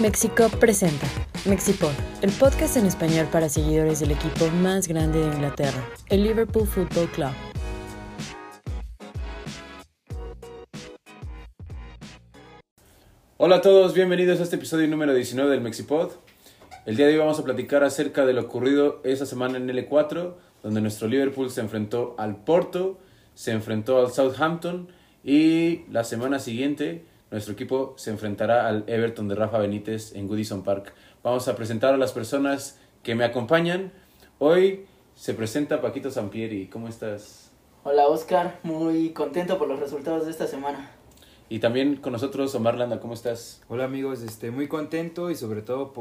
Mexico presenta Mexipod, el podcast en español para seguidores del equipo más grande de Inglaterra, el Liverpool Football Club. Hola a todos, bienvenidos a este episodio número 19 del Mexipod. El día de hoy vamos a platicar acerca de lo ocurrido esa semana en L4, donde nuestro Liverpool se enfrentó al Porto, se enfrentó al Southampton y la semana siguiente nuestro equipo se enfrentará al Everton de Rafa Benítez en Goodison Park. Vamos a presentar a las personas que me acompañan. Hoy se presenta Paquito Sampieri. ¿Cómo estás? Hola Oscar, muy contento por los resultados de esta semana. Y también con nosotros Omar Landa, ¿cómo estás? Hola amigos, este, muy contento y sobre todo,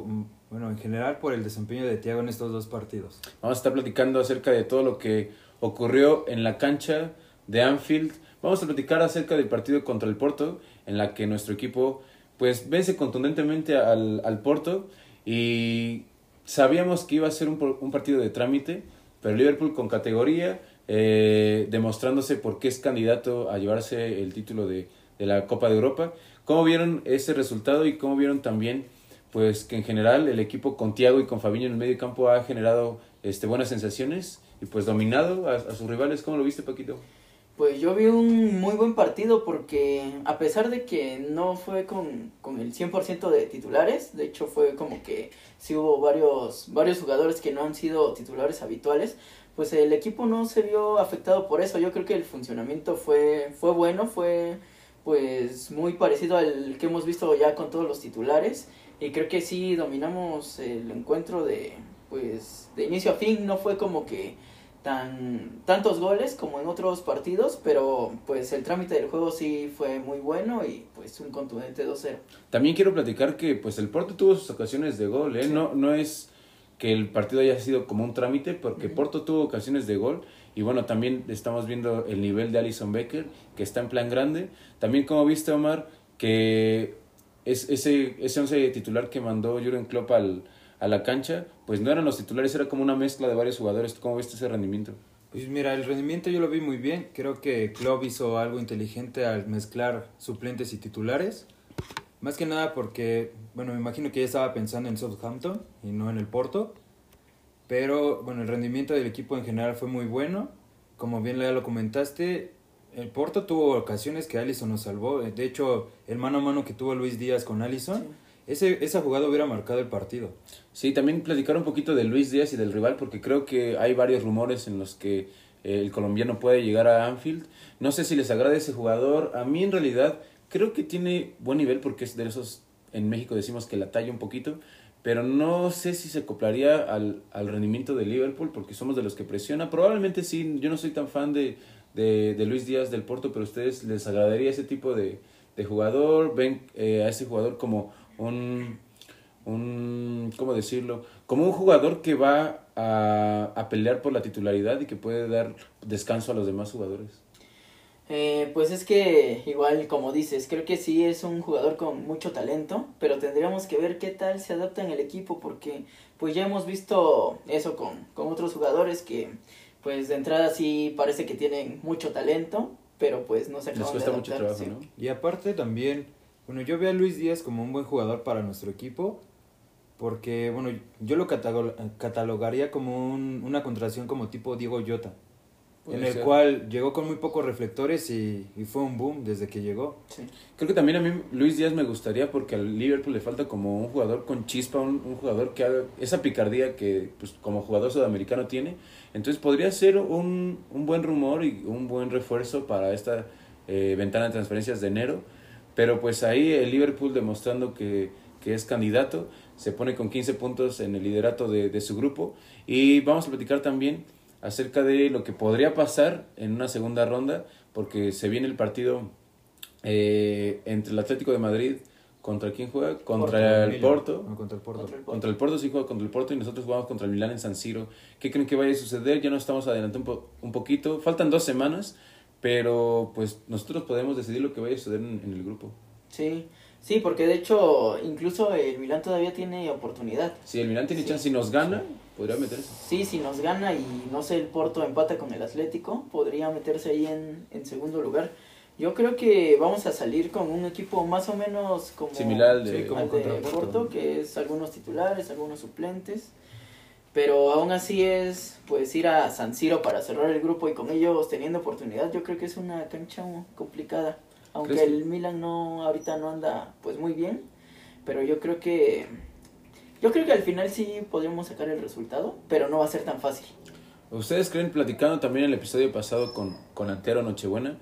bueno, en general por el desempeño de Thiago en estos dos partidos. Vamos a estar platicando acerca de todo lo que ocurrió en la cancha de Anfield. Vamos a platicar acerca del partido contra el Porto, en la que nuestro equipo pues vence contundentemente al, al Porto y sabíamos que iba a ser un, un partido de trámite, pero Liverpool con categoría, eh, demostrándose por qué es candidato a llevarse el título de, de la Copa de Europa. ¿Cómo vieron ese resultado y cómo vieron también pues que en general el equipo con Thiago y con Fabinho en el medio campo ha generado este, buenas sensaciones y pues dominado a, a sus rivales? ¿Cómo lo viste, Paquito? Pues yo vi un muy buen partido porque a pesar de que no fue con, con el 100% de titulares, de hecho fue como que sí hubo varios, varios jugadores que no han sido titulares habituales, pues el equipo no se vio afectado por eso. Yo creo que el funcionamiento fue, fue bueno, fue pues muy parecido al que hemos visto ya con todos los titulares y creo que sí dominamos el encuentro de pues de inicio a fin, no fue como que tan tantos goles como en otros partidos, pero pues el trámite del juego sí fue muy bueno y pues un contundente 2-0. También quiero platicar que pues el Porto tuvo sus ocasiones de gol, ¿eh? No, no es que el partido haya sido como un trámite, porque. Porto tuvo ocasiones de gol y bueno, también estamos viendo el nivel de Alison Becker, que está en plan grande. También como viste, Omar, que es, ese, ese once titular que mandó Jurgen Klopp al, a la cancha, pues no eran los titulares, era como una mezcla de varios jugadores. ¿Cómo viste ese rendimiento? Pues mira, el rendimiento yo lo vi muy bien. Creo que Klopp hizo algo inteligente al mezclar suplentes y titulares. Más que nada porque, bueno, me imagino que ya estaba pensando en Southampton y no en el Porto. Pero, bueno, el rendimiento del equipo en general fue muy bueno. Como bien ya lo comentaste, el Porto tuvo ocasiones que Allison nos salvó. De hecho, el mano a mano que tuvo Luis Díaz con Allison, ese, esa jugada hubiera marcado el partido. Sí, también platicar un poquito de Luis Díaz y del rival, porque creo que hay varios rumores en los que eh, el colombiano puede llegar a Anfield. No sé si les agrada ese jugador. A mí en realidad creo que tiene buen nivel porque es de esos, en México decimos que la talla un poquito, pero no sé si se acoplaría al, al rendimiento de Liverpool porque somos de los que presiona. Probablemente sí, yo no soy tan fan de, de, Luis Díaz del Porto, pero a ustedes les agradaría ese tipo de, de jugador. Ven eh, a ese jugador como un un, ¿cómo decirlo? Como un jugador que va a, a pelear por la titularidad y que puede dar descanso a los demás jugadores. Eh, pues es que igual como dices, creo que sí es un jugador con mucho talento, pero tendríamos que ver qué tal se adapta en el equipo porque pues ya hemos visto eso con, con otros jugadores que pues de entrada sí parece que tienen mucho talento, pero pues no se Les acaban de cuesta mucho adaptar, trabajo, sí. ¿no? Y aparte también, bueno, yo veo a Luis Díaz como un buen jugador para nuestro equipo, porque, bueno, yo lo catalo- catalogaría como un- una contratación como tipo Diego Puede en el ser. cual llegó con muy pocos reflectores y, y fue un boom desde que llegó. Sí. Creo que también a mí Luis Díaz me gustaría porque al Liverpool le falta como un jugador con chispa, un, un jugador que haga esa picardía que pues, como jugador sudamericano tiene. Entonces podría ser un, un buen rumor y un buen refuerzo para esta eh, ventana de transferencias de enero. Pero pues ahí el Liverpool demostrando que, que es candidato, se pone con 15 puntos en el liderato de, de su grupo. Y vamos a platicar también acerca de lo que podría pasar en una segunda ronda, porque se viene el partido eh, entre el Atlético de Madrid contra quién juega contra el Porto. no, contra el Porto. Contra el Porto. contra el Porto sí juega contra el Porto y nosotros jugamos contra el Milán en San Siro. Qué creen que vaya a suceder ya nos estamos adelantando un, po- un poquito. Faltan dos semanas pero pues nosotros podemos decidir lo que vaya a suceder en, en el grupo Sí, sí, porque de hecho incluso el Milán todavía tiene oportunidad. si el Milán tiene Sí. chance si nos gana podría meterse Sí, si nos gana y no sé, el Porto empata con el Atlético, podría meterse ahí en, en segundo lugar. Yo creo que vamos a salir con un equipo más o menos como Similar al de, Sí, como al de Porto. Porto, que es algunos titulares, algunos suplentes. Pero aún así es pues ir a San Siro para cerrar el grupo y con ellos teniendo oportunidad. Yo creo que es una cancha complicada. Aunque ¿Crees el Milan no ahorita no anda pues muy bien, pero yo creo que yo creo que al final sí podríamos sacar el resultado, pero no va a ser tan fácil. ¿Ustedes creen, platicando también el episodio pasado con, con Antero Nochebuena,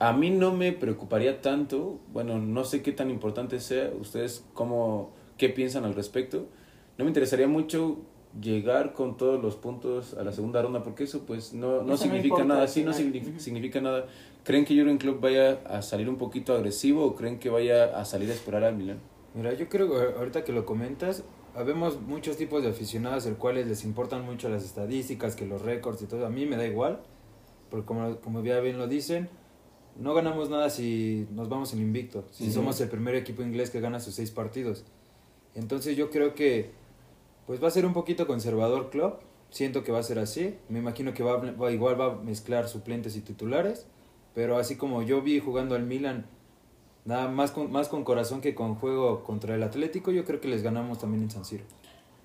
a mí no me preocuparía tanto, bueno, no sé qué tan importante sea, ustedes cómo, qué piensan al respecto, no me interesaría mucho llegar con todos los puntos a la segunda ronda, porque eso pues no, no Eso no significa importa nada, sí, no significa, significa nada. ¿Creen que Jurgen Klopp vaya a salir un poquito agresivo o creen que vaya a salir a esperar al Milan? Mira, yo creo que ahorita que lo comentas, habemos muchos tipos de aficionados, el cuales les importan mucho las estadísticas, que los récords y todo. A mí me da igual, porque como, como ya bien lo dicen, no ganamos nada si nos vamos en invicto, si Ujú. somos el primer equipo inglés que gana sus seis partidos. Entonces yo creo que pues va a ser un poquito conservador Klopp, siento que va a ser así, me imagino que va, va- igual va a mezclar suplentes y titulares, pero así como yo vi jugando al Milan, nada más con, más con corazón que con juego contra el Atlético, yo creo que les ganamos también en San Siro.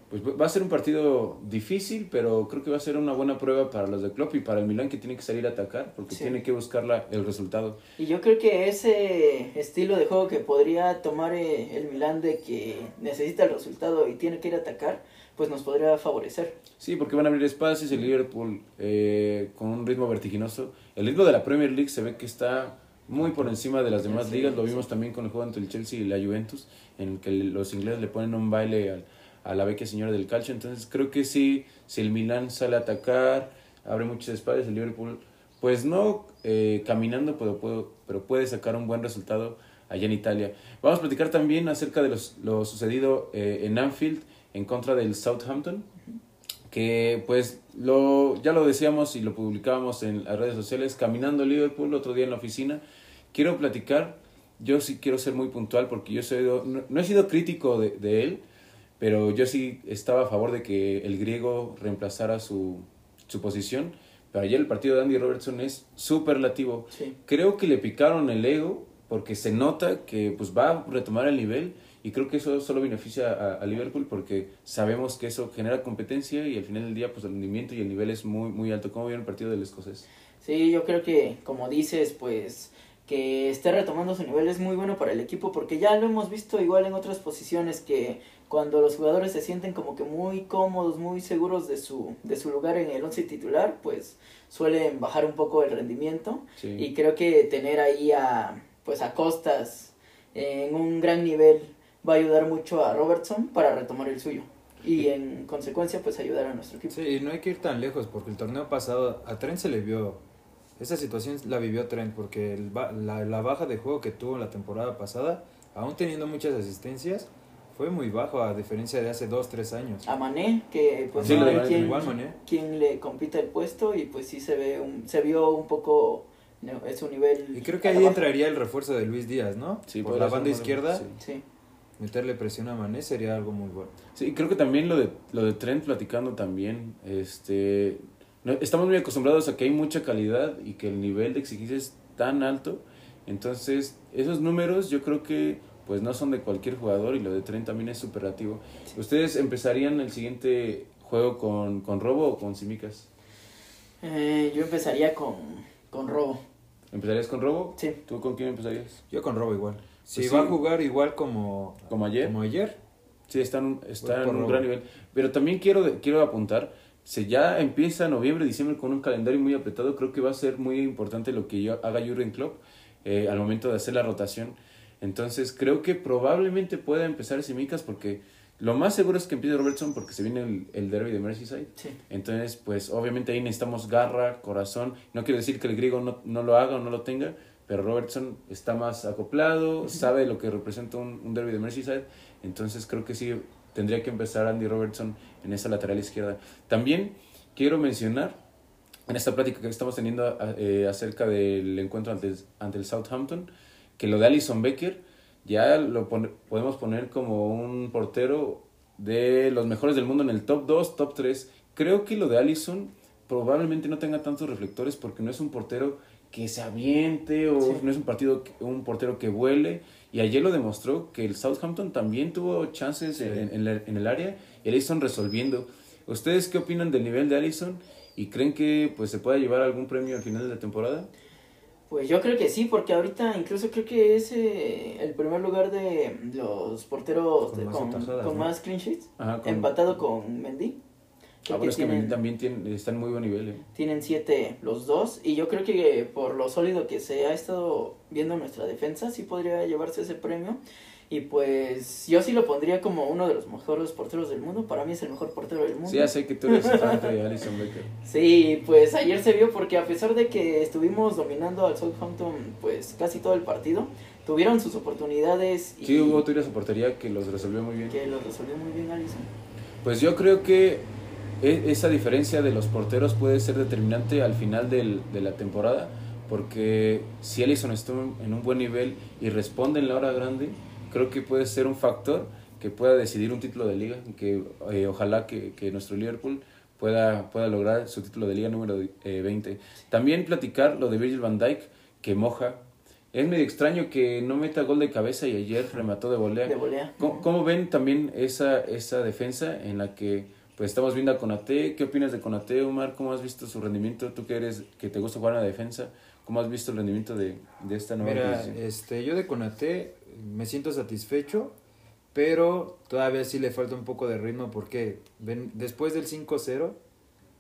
Pues va a ser un partido difícil, pero creo que va a ser una buena prueba para los de Klopp y para el Milan que tiene que salir a atacar, porque Sí. tiene que buscar la- el resultado. Y yo creo que ese estilo de juego que podría tomar eh, el Milan de que necesita el resultado y tiene que ir a atacar, pues nos podría favorecer. Sí, porque van a abrir espacios, el Liverpool eh, con un ritmo vertiginoso. El ritmo de la Premier League se ve que está muy por encima de las demás Sí, ligas, lo sí. vimos también con el juego entre el Chelsea y la Juventus, en el que los ingleses le ponen un baile al- a la vecchia señora del calcio, entonces creo que sí, si el Milan sale a atacar, abre muchos espacios, el Liverpool, pues no eh, caminando, pero, puede- pero puede sacar un buen resultado allá en Italia. Vamos a platicar también acerca de los, lo sucedido eh, en Anfield en contra del Southampton, que pues lo, ya lo decíamos y lo publicábamos en las redes sociales, caminando Liverpool otro día en la oficina, quiero platicar, yo sí quiero ser muy puntual porque yo soy, no, no he sido crítico de, de él, pero yo sí estaba a favor de que el griego reemplazara su, su posición, pero ayer el partido de Andy Robertson es superlativo. Sí. Creo que le picaron el ego porque se nota que pues va a retomar el nivel y creo que eso solo beneficia a, a Liverpool porque sabemos que eso genera competencia y al final del día pues el rendimiento y el nivel es muy muy alto. ¿Cómo vieron el partido del escocés? Sí, yo creo que, como dices, pues que esté retomando su nivel es muy bueno para el equipo porque ya lo hemos visto igual en otras posiciones que cuando los jugadores se sienten como que muy cómodos, muy seguros de su, de su lugar en el once titular, pues suelen bajar un poco el rendimiento Sí. y creo que tener ahí a pues a Costas en un gran nivel va a ayudar mucho a Robertson para retomar el suyo y en consecuencia pues ayudar a nuestro equipo. Sí, y no hay que ir tan lejos porque el torneo pasado a Trent se le vio, esa situación la vivió Trent porque el la, la baja de juego que tuvo la temporada pasada, aún teniendo muchas asistencias, fue muy bajo a diferencia de hace dos, tres años. A Mané que pues Sí, no hay quien, igual Mané. quien le compita el puesto y pues sí se ve un, se vio un poco no, es un nivel Y creo que ahí abajo. entraría el refuerzo de Luis Díaz, ¿no? Sí, Por la banda izquierda, sí. sí meterle presión a Mané sería algo muy bueno. Sí, creo que también lo de, lo de Trent platicando también, este, no- estamos muy acostumbrados a que hay mucha calidad y que el nivel de exigencia es tan alto, entonces esos números yo creo que pues no son de cualquier jugador y lo de Trent también es superlativo. ¿Ustedes empezarían el siguiente juego con, con Robo o con Simicas? Eh, yo empezaría con con Robo ¿Empezarías con Robo? sí ¿Tú con quién empezarías? Yo con Robo igual. Si Pues va sí. a jugar igual como, ¿Como ayer? como ayer, Sí, están, está en por un Robo. gran nivel. Pero también quiero, quiero apuntar, si ya empieza noviembre, diciembre con un calendario muy apretado, creo que va a ser muy importante lo que yo, haga Jurgen Klopp eh, al momento de hacer la rotación. Entonces creo que probablemente pueda empezar Simicas porque lo más seguro es que empiece Robertson porque se viene el, el derby de Merseyside. sí Entonces, pues obviamente ahí necesitamos garra, corazón. No quiero decir que el griego no, no lo haga o no lo tenga, pero Robertson está más acoplado, sabe lo que representa un, un derby de Merseyside. Entonces creo que sí tendría que empezar Andy Robertson en esa lateral izquierda. También quiero mencionar en esta plática que estamos teniendo eh, acerca del encuentro ante ante el Southampton, que lo de Alison Becker ya lo podemos poner como un portero de los mejores del mundo en el top 2, top 3. Creo que lo de Allison probablemente no tenga tantos reflectores porque no es un portero que se aviente o Sí. no es un partido, que- un portero que vuele. Y ayer lo demostró que el Southampton también tuvo chances Sí. en, en la- en el área y Alisson resolviendo. ¿Ustedes qué opinan del nivel de Alisson? ¿Y creen que pues se pueda llevar algún premio al final de la temporada? Pues yo creo que sí, porque ahorita incluso creo que es eh, el primer lugar de los porteros Con de- más con, atajadas, con ¿no? más clean sheets, Ajá, con- empatado con Mendy. Creo que es que tienen, también tienen, están en muy buen nivel. ¿eh? tienen siete los dos y yo creo que por lo sólido que se ha estado viendo nuestra defensa sí podría llevarse ese premio y pues yo sí lo pondría como uno de los mejores porteros del mundo para mí es el mejor portero del mundo Sí, ya sé que tú eres fan de Alisson Becker. Sí, pues ayer se vio porque a pesar de que estuvimos dominando al Southampton pues casi todo el partido, tuvieron sus oportunidades y Sí, hubo tiros a portería que los resolvió muy bien. que lo resolvió muy bien Alisson. Pues yo creo que e- esa diferencia de los porteros puede ser determinante al final del- de la temporada, porque si Alisson está en un buen nivel y responde en la hora grande, creo que puede ser un factor que pueda decidir un título de liga, que eh, ojalá que, que nuestro Liverpool pueda, pueda lograr su título de liga número eh, 20. También platicar lo de Virgil van Dijk, que moja. Es medio extraño que no meta gol de cabeza y ayer remató de volea. De volea. ¿Cómo, cómo ven también esa, esa defensa en la que pues estamos viendo a Conate? ¿Qué opinas de Conate, Omar? ¿Cómo has visto su rendimiento? Tú que eres que te gusta jugar en la defensa, ¿cómo has visto el rendimiento de, de esta nueva Mira, adquisición? este, yo de Conate me siento satisfecho, pero todavía sí le falta un poco de ritmo porque ven, después del 5-0,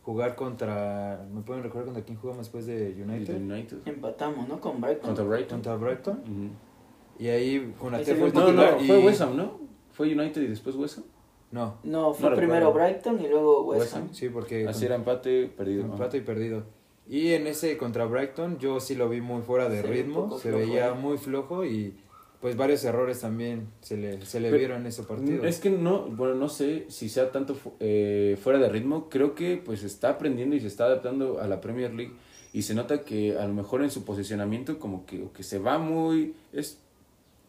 jugar contra, ¿me pueden recordar contra quién jugamos después de United? United. Empatamos, ¿no? Con Brighton. Contra Brighton. Contra Brighton. Ujú. Y ahí se fue No, titular no, y- fue West Ham, ¿no? Fue United y después West Ham. No, No, fue No primero recuerdo. Brighton y luego West, West Ham. Ham. sí, porque Así era empate, perdido. Empate y perdido. Y en ese contra Brighton yo sí lo vi muy fuera de Se ritmo, se flojo, veía ¿eh? muy flojo y pues varios errores también se le, se le Pero- vieron en ese partido. Es que no, bueno, no sé si sea tanto fu- eh, fuera de ritmo. Creo que pues está aprendiendo y se está adaptando a la Premier League y se nota que a lo mejor en su posicionamiento como que, o que se va muy, es,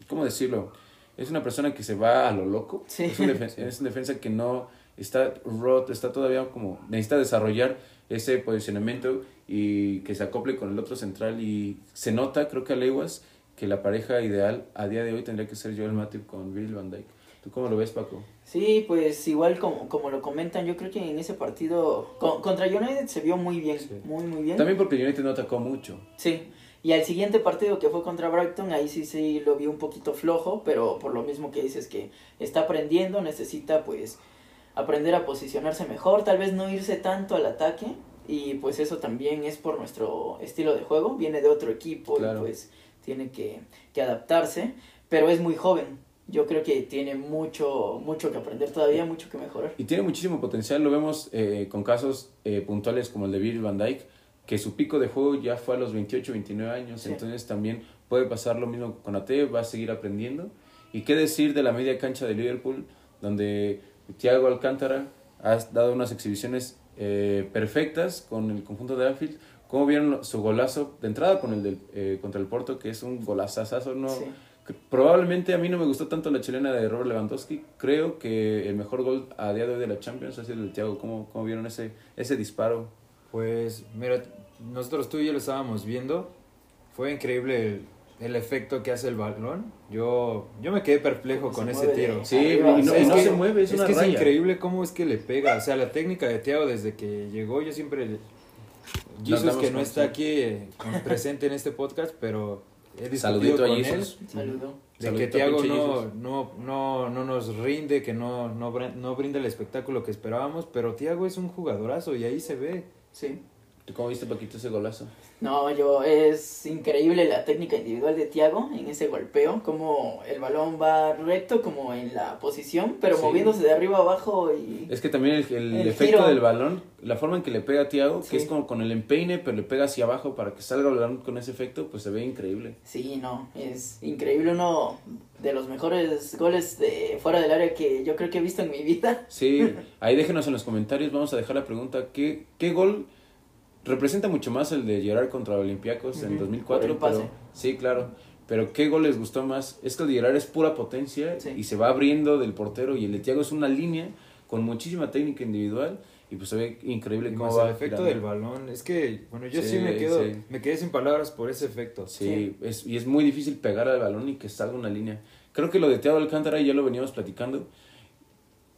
¿cómo decirlo? Es una persona que se va a lo loco. Sí. Es, un es un defensa que no está rot, está todavía como, necesita desarrollar ese posicionamiento y que se acople con el otro central y se nota, creo que a leguas, que la pareja ideal a día de hoy tendría que ser Joel Matip con Bill Van Dijk. ¿Tú cómo lo ves, Paco? Sí, pues igual como, como lo comentan, yo creo que en ese partido con- contra United se vio muy bien, Sí. muy muy bien. También porque United no atacó mucho. Sí, y al siguiente partido que fue contra Brighton, ahí sí sí lo vi un poquito flojo, pero por lo mismo que dices que está aprendiendo, necesita pues aprender a posicionarse mejor, tal vez no irse tanto al ataque, y pues eso también es por nuestro estilo de juego, viene de otro equipo Claro. y pues tiene que, que adaptarse, pero es muy joven. Yo creo que tiene mucho, mucho que aprender todavía, mucho que mejorar. Y tiene muchísimo potencial. Lo vemos eh, con casos eh, puntuales como el de Bill Van Dijk, que su pico de juego ya fue a los 28, 29 años. Sí. Entonces también puede pasar lo mismo con Ate, va a seguir aprendiendo. ¿Y qué decir de la media cancha de Liverpool, donde Thiago Alcántara ha dado unas exhibiciones eh, perfectas con el conjunto de Anfield? ¿Cómo vieron su golazo de entrada con el del, eh, contra el Porto, que es un golazazazo? No, Sí. Probablemente a mí no me gustó tanto la chilena de Robert Lewandowski. Creo que el mejor gol a día de hoy de la Champions ha sido el de Thiago. ¿Cómo, cómo vieron ese, ese disparo? Pues mira, nosotros tú y yo lo estábamos viendo. Fue increíble el, el efecto que hace el balón. Yo, yo me quedé perplejo con se ese tiro. Sí, Arriba, y no, sí, y no es se que- mueve, es, Es una que es raya. increíble cómo es que le pega. O sea, la técnica de Thiago desde que llegó, yo siempre... Jesus damos que no con- está aquí eh, con- presente en este podcast, pero he discutido Saludito a con él Jesus. Saludo. de Saludito que a Thiago no, Jesus. no, no, no nos rinde, que no, no, no brinda el espectáculo que esperábamos, pero Thiago es un jugadorazo y ahí se ve. Sí. ¿Tú cómo viste, Paquito, ese golazo? No, yo es increíble la técnica individual de Thiago en ese golpeo, como el balón va recto como en la posición, pero Sí. moviéndose de arriba abajo y Es que también el, el El efecto giro. del balón, la forma en que le pega a Thiago, Sí. que es como con el empeine, pero le pega hacia abajo para que salga el balón con ese efecto, pues se ve increíble. sí, no, es increíble uno de los mejores goles de fuera del área que yo creo que he visto en mi vida. Sí, ahí déjenos en los comentarios, vamos a dejar la pregunta, ¿qué, qué gol representa mucho más el de Gerard contra Olympiacos en Ujú, 2004? por el pase. Pero, sí, claro, pero ¿qué gol les gustó más? Es que el de Gerard es pura potencia Sí. y se va abriendo del portero y el de Thiago es una línea con muchísima técnica individual y pues se ve increíble Y cómo más va el efecto girando. del balón. Es que, bueno, yo sí, Sí, me quedo, sí. me quedé sin palabras por ese efecto. Sí, Es, y es muy difícil pegar al balón y que salga una línea. Creo que lo de Thiago Alcántara, y ya lo veníamos platicando,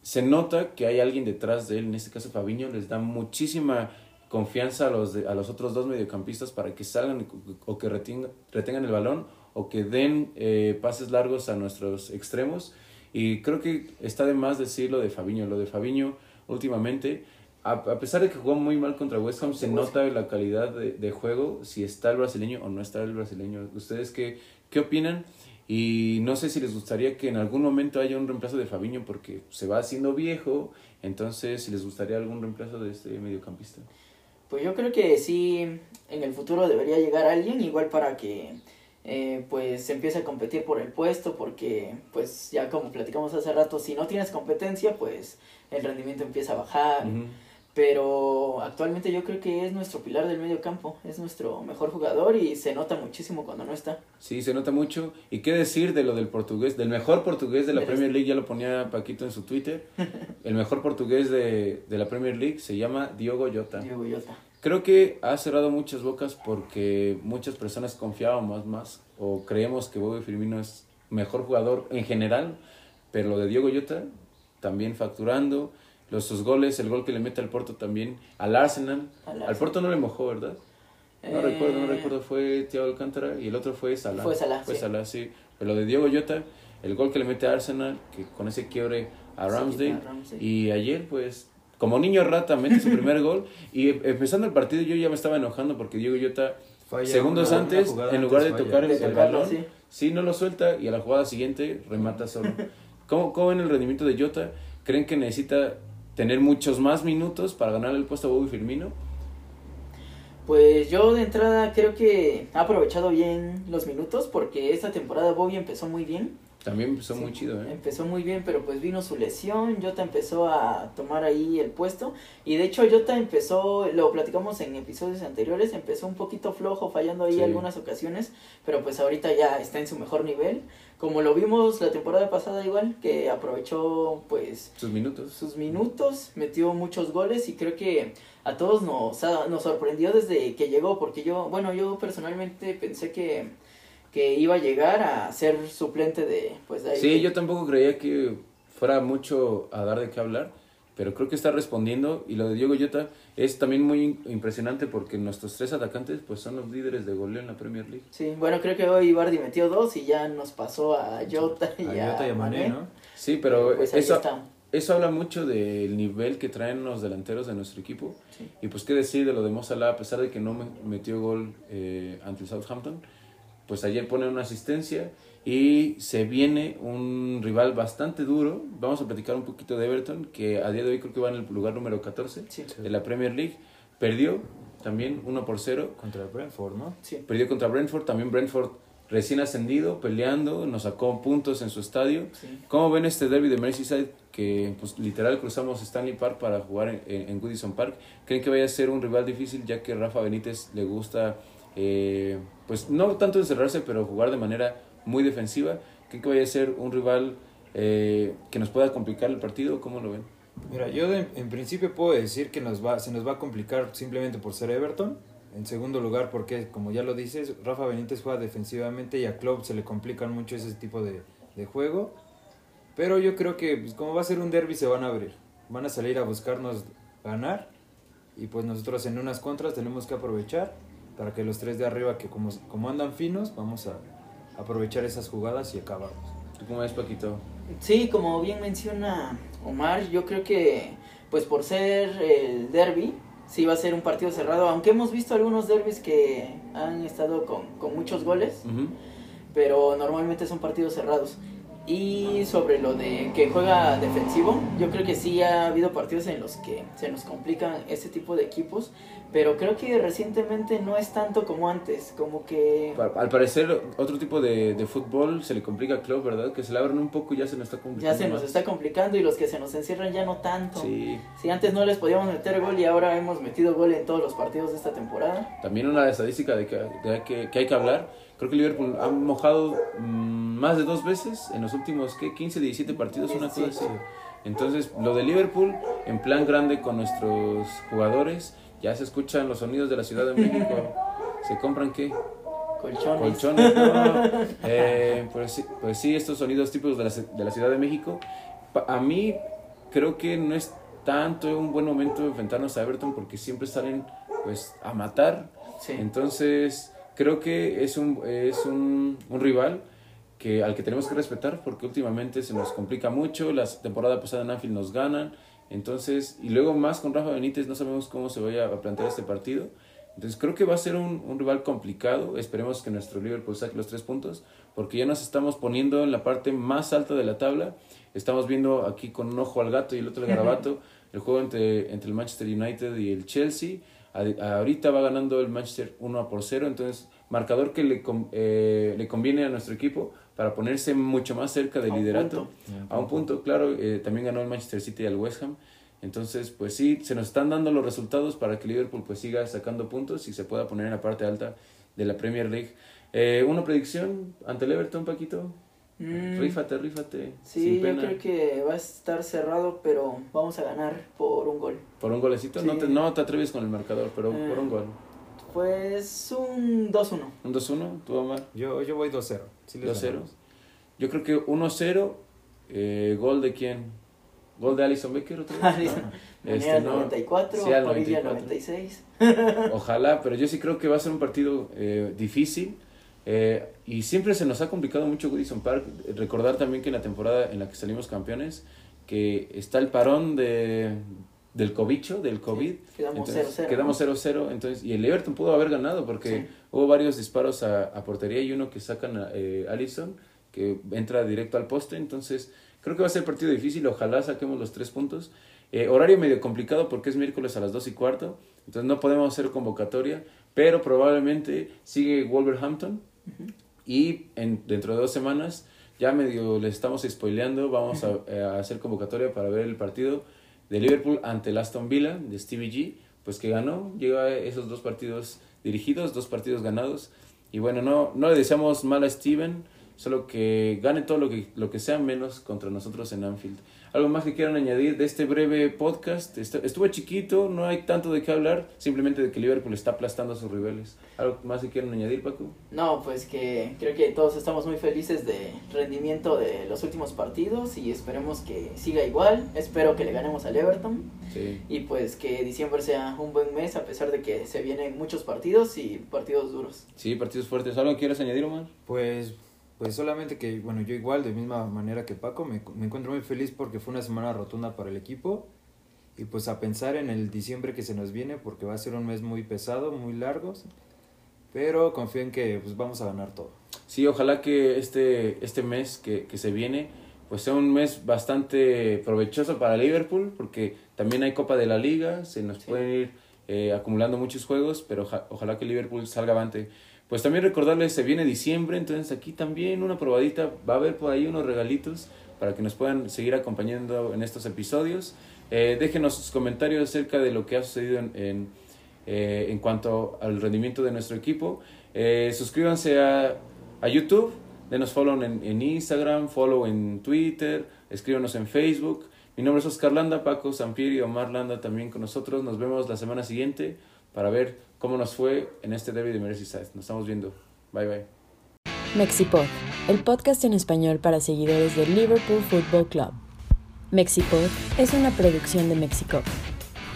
se nota que hay alguien detrás de él, en este caso Fabiño, les da muchísima confianza a los, de- a los otros dos mediocampistas para que salgan o que retenga- retengan el balón o que den eh, pases largos a nuestros extremos. Y creo que está de más decir lo de Fabiño. Lo de Fabiño últimamente, a, a pesar de que jugó muy mal contra West Ham, se nota la calidad de, de juego, si está el brasileño o no está el brasileño. ¿Ustedes qué, qué opinan? Y no sé si les gustaría que en algún momento haya un reemplazo de Fabiño porque se va haciendo viejo. Entonces, si les gustaría algún reemplazo de este mediocampista. Pues yo creo que sí, en el futuro debería llegar alguien, igual para que eh, pues se empiece a competir por el puesto, porque pues ya como platicamos hace rato, si no tienes competencia, pues el rendimiento empieza a bajar. Pero actualmente yo creo que es nuestro pilar del medio campo, es nuestro mejor jugador y se nota muchísimo cuando no está. Sí, se nota mucho. ¿Y qué decir de lo del portugués? Del mejor portugués de la Premier League, ya lo ponía Paquito en su Twitter. El mejor portugués de, de la Premier League se llama Diogo Jota. Diego Jota. Creo que ha cerrado muchas bocas porque muchas personas confiábamos más o creemos que Bobby Firmino es mejor jugador en general, pero lo de Diego Jota también facturando, los sus goles, el gol que le mete al Porto también, al Arsenal. Al Al Arsenal. Porto no le mojó, ¿verdad? No Eh, recuerdo, no recuerdo, fue Thiago Alcántara y el otro fue Salah. Fue Salah, Fue sí. Salah, sí. Pero lo de Diego Jota, el gol que le mete a Arsenal, que con ese quiebre a Sí, Ramsdale. a Ramsdale. Y ayer, pues, como niño rata, mete su primer gol. Y em- empezando el partido, yo ya me estaba enojando porque Diego Falla segundos una- antes, en lugar de tocar el, falla. Balón, sí. sí. no lo suelta y a la jugada siguiente remata solo. ¿Cómo, ¿Cómo ven el rendimiento de Jota? ¿Creen que necesita tener muchos más minutos para ganar el puesto a Bobby Firmino? Pues yo de entrada creo que ha aprovechado bien los minutos porque esta temporada Bobby empezó muy bien. También empezó Sí, muy chido, ¿eh? Empezó muy bien, pero pues vino su lesión, Jota empezó a tomar ahí el puesto y de hecho Jota empezó, lo platicamos en episodios anteriores, empezó un poquito flojo, fallando ahí Sí. algunas ocasiones, pero pues ahorita ya está en su mejor nivel, como lo vimos la temporada pasada igual, que aprovechó pues Sus minutos. sus minutos, metió muchos goles y creo que a todos nos, nos sorprendió desde que llegó, porque yo, bueno, yo personalmente pensé que, que iba a llegar a ser suplente de, pues de ahí. Sí, yo tampoco creía que fuera mucho a dar de qué hablar, pero creo que está respondiendo y lo de Diego Jota es también muy impresionante porque nuestros tres atacantes pues son los líderes de goleo en la Premier League. Sí, bueno, creo que hoy Bardi metió dos y ya nos pasó a Jota y A a, Jota y a Mané, ¿no? Sí, pero Pues ahí eso, está. eso habla mucho del nivel que traen los delanteros de nuestro equipo. Sí. Y pues qué decir de lo de Mo Salah, a pesar de que no me- metió gol eh, ante el Southampton, pues ayer pone una asistencia y se viene un rival bastante duro. Vamos a platicar un poquito de Everton, que a día de hoy creo que va en el lugar número 14 Sí, de la Premier League. Perdió también 1 por 0. Contra Brentford, ¿no? sí. Perdió contra Brentford, también Brentford recién ascendido, peleando, nos sacó puntos en su estadio. sí. ¿Cómo ven este derby de Merseyside que pues literal cruzamos Stanley Park para jugar en, en- en Goodison Park? ¿Creen que vaya a ser un rival difícil ya que Rafa Benítez le gusta eh, pues no tanto encerrarse pero jugar de manera muy defensiva? ¿Creen que vaya a ser un rival eh, que nos pueda complicar el partido? ¿Cómo lo ven? Mira, yo en principio puedo decir que nos va, se nos va a complicar simplemente por ser Everton. En segundo lugar, porque como ya lo dices, Rafa Benítez juega defensivamente y a Klopp se le complican mucho ese tipo de, de juego. Pero yo creo que pues, como va a ser un derby se van a abrir. Van a salir a buscarnos ganar. Y pues nosotros en unas contras tenemos que aprovechar para que los tres de arriba, que como, como andan finos, vamos a aprovechar esas jugadas y acabarlos. ¿Tú cómo ves, Paquito? Sí, como bien menciona Omar, yo creo que pues por ser el derby, sí va a ser un partido cerrado, aunque hemos visto algunos derbis que han estado con, con muchos goles, pero normalmente son partidos cerrados. Y sobre lo de que juega defensivo, yo creo que sí ha habido partidos en los que se nos complican ese tipo de equipos, pero creo que recientemente no es tanto como antes, como que... Al parecer, otro tipo de, de fútbol se le complica a Klopp, ¿verdad? Que se le abren un poco y ya se nos está complicando. Ya se nos está complicando y los que se nos encierran ya no tanto. Sí. Si antes no les podíamos meter gol y ahora hemos metido gol en todos los partidos de esta temporada. También una estadística de que, de que, que hay que hablar. Creo que Liverpool ha mojado mm, más de dos veces en los últimos, ¿qué? 15, 17 partidos, una cosa Sí. así. Entonces, lo de Liverpool, en plan grande con nuestros jugadores, ya se escuchan los sonidos de la Ciudad de México. ¿Se compran qué? Colchones. Colchones, no. Eh, pues, sí, pues sí, estos sonidos típicos de la, de la Ciudad de México. Pa- a mí creo que no es tanto un buen momento enfrentarnos a Everton porque siempre salen pues a matar. Sí. Entonces creo que es un, es un, un rival que, al que tenemos que respetar porque últimamente se nos complica mucho. La temporada pasada en Anfield nos ganan. Entonces, y luego más con Rafa Benítez no sabemos cómo se vaya a plantear este partido. Entonces creo que va a ser un, un rival complicado. Esperemos que nuestro Liverpool saque los tres puntos porque ya nos estamos poniendo en la parte más alta de la tabla. Estamos viendo aquí con un ojo al gato y el otro al garabato el juego entre, entre el Manchester United y el Chelsea. A- ahorita va ganando el Manchester 1 por 0, entonces marcador que le, eh, le conviene a nuestro equipo para ponerse mucho más cerca del liderato. A un punto, claro, eh, también ganó el Manchester City y al West Ham. Entonces, pues sí, se nos están dando los resultados para que Liverpool pues siga sacando puntos y se pueda poner en la parte alta de la Premier League. Eh, ¿Una predicción ante el Everton, Paquito? Mm, Rífate, rífate. Sí, sin yo creo que va a estar cerrado, pero vamos a ganar por un gol. ¿Por un golecito? No, te, no te atreves con el marcador, pero Eh. por un gol. Pues un 2-1. ¿Un 2-1? ¿Tú, Omar? Yo, yo voy 2-0. Sí les 2-0. ganamos. Yo creo que 1-0. Eh, ¿Gol de quién? ¿Gol de Alison Becker otra vez? Alison. No. Manera Este, no. 94, Sí, al Padilla 94. 96. Ojalá, pero yo sí creo que va a ser un partido eh, difícil. eh, y siempre se nos ha complicado mucho Goodison Park. Recordar también que en la temporada en la que salimos campeones, que está el parón de, del cobicho, del COVID. Quedamos Entonces, 0-0. Quedamos 0-0. Entonces, y el Everton pudo haber ganado porque Sí. hubo varios disparos a, a portería y uno que sacan a eh, Allison, que entra directo al poste. Entonces, creo que va a ser partido difícil. Ojalá saquemos los tres puntos. Eh, horario medio complicado porque es miércoles a las 2 y cuarto. Entonces, no podemos hacer convocatoria. Pero probablemente sigue Wolverhampton. Y en, dentro de dos semanas, ya medio les estamos spoileando, vamos a, eh, a hacer convocatoria para ver el partido de Liverpool ante el Aston Villa de Stevie G, pues que ganó, llega a esos dos partidos dirigidos, dos partidos ganados. Y bueno, no, no le deseamos mal a Steven, solo que gane todo lo que, lo que sea menos contra nosotros en Anfield. ¿Algo más que quieran añadir de este breve podcast? Est- Estuvo chiquito, no hay tanto de qué hablar, simplemente de que Liverpool está aplastando a sus rivales. ¿Algo más que quieran añadir, Paco? No, pues que creo que todos estamos muy felices de rendimiento de los últimos partidos y esperemos que siga igual. Espero que le ganemos al Everton Sí. y pues que diciembre sea un buen mes a pesar de que se vienen muchos partidos y partidos duros. Sí, partidos fuertes. ¿Algo quieres añadir, Omar? Pues, pues solamente que, bueno, yo igual, de misma manera que Paco, me, me encuentro muy feliz porque fue una semana rotunda para el equipo. Y pues a pensar en el diciembre que se nos viene, porque va a ser un mes muy pesado, muy largo. Pero confío en que pues, vamos a ganar todo. Sí, ojalá que este, este mes que, que se viene pues sea un mes bastante provechoso para Liverpool porque también hay Copa de la Liga, se nos Sí. pueden ir eh, acumulando muchos juegos, pero oja- ojalá que Liverpool salga avante. Pues también recordarles, se viene diciembre, entonces aquí también una probadita, va a haber por ahí unos regalitos para que nos puedan seguir acompañando en estos episodios. Eh, déjenos sus comentarios acerca de lo que ha sucedido en, en, eh, en cuanto al rendimiento de nuestro equipo. Eh, suscríbanse a, a YouTube, denos follow en, en Instagram, follow en Twitter, escríbanos en Facebook. Mi nombre es Oscar Landa, Paco Sampieri y Omar Landa también con nosotros. Nos vemos la semana siguiente para ver cómo nos fue en este derby de Merseyside. Nos estamos viendo. Bye bye. Mexipod, el podcast en español para seguidores del Liverpool Football Club. Mexipod es una producción de Mexico.